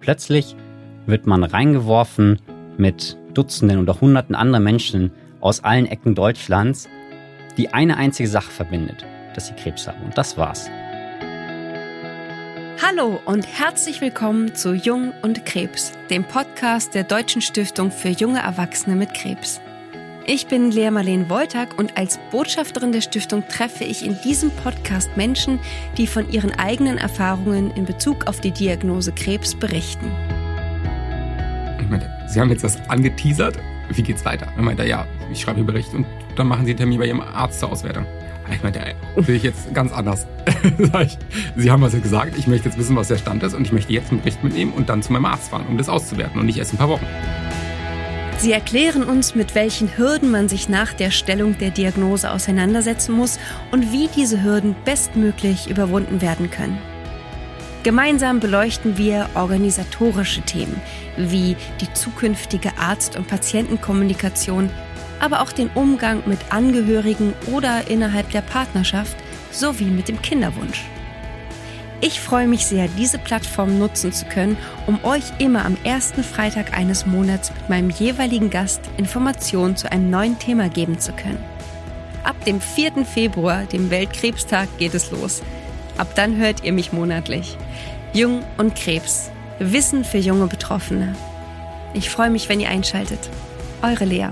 Plötzlich wird man reingeworfen mit Dutzenden oder Hunderten anderen Menschen aus allen Ecken Deutschlands, die eine einzige Sache verbindet, dass sie Krebs haben. Und das war's. Hallo und herzlich willkommen zu Jung und Krebs, dem Podcast der Deutschen Stiftung für junge Erwachsene mit Krebs. Ich bin Lea Marleen Woltag und als Botschafterin der Stiftung treffe ich in diesem Podcast Menschen, die von ihren eigenen Erfahrungen in Bezug auf die Diagnose Krebs berichten. Ich meine, Sie haben jetzt das angeteasert. Wie geht's weiter? Er meinte, ja, ich schreibe einen Bericht und dann machen Sie einen Termin bei Ihrem Arzt zur Auswertung. Ich meinte, sehe ich jetzt ganz anders. Sie haben was ja gesagt, ich möchte jetzt wissen, was der Stand ist und ich möchte jetzt einen Bericht mitnehmen und dann zu meinem Arzt fahren, um das auszuwerten und nicht erst in ein paar Wochen. Sie erklären uns, mit welchen Hürden man sich nach der Stellung der Diagnose auseinandersetzen muss und wie diese Hürden bestmöglich überwunden werden können. Gemeinsam beleuchten wir organisatorische Themen wie die zukünftige Arzt- und Patientenkommunikation, aber auch den Umgang mit Angehörigen oder innerhalb der Partnerschaft sowie mit dem Kinderwunsch. Ich freue mich sehr, diese Plattform nutzen zu können, um euch immer am ersten Freitag eines Monats mit meinem jeweiligen Gast Informationen zu einem neuen Thema geben zu können. Ab dem 4. Februar, dem Weltkrebstag, geht es los. Ab dann hört ihr mich monatlich. Jung und Krebs. Wissen für junge Betroffene. Ich freue mich, wenn ihr einschaltet. Eure Lea.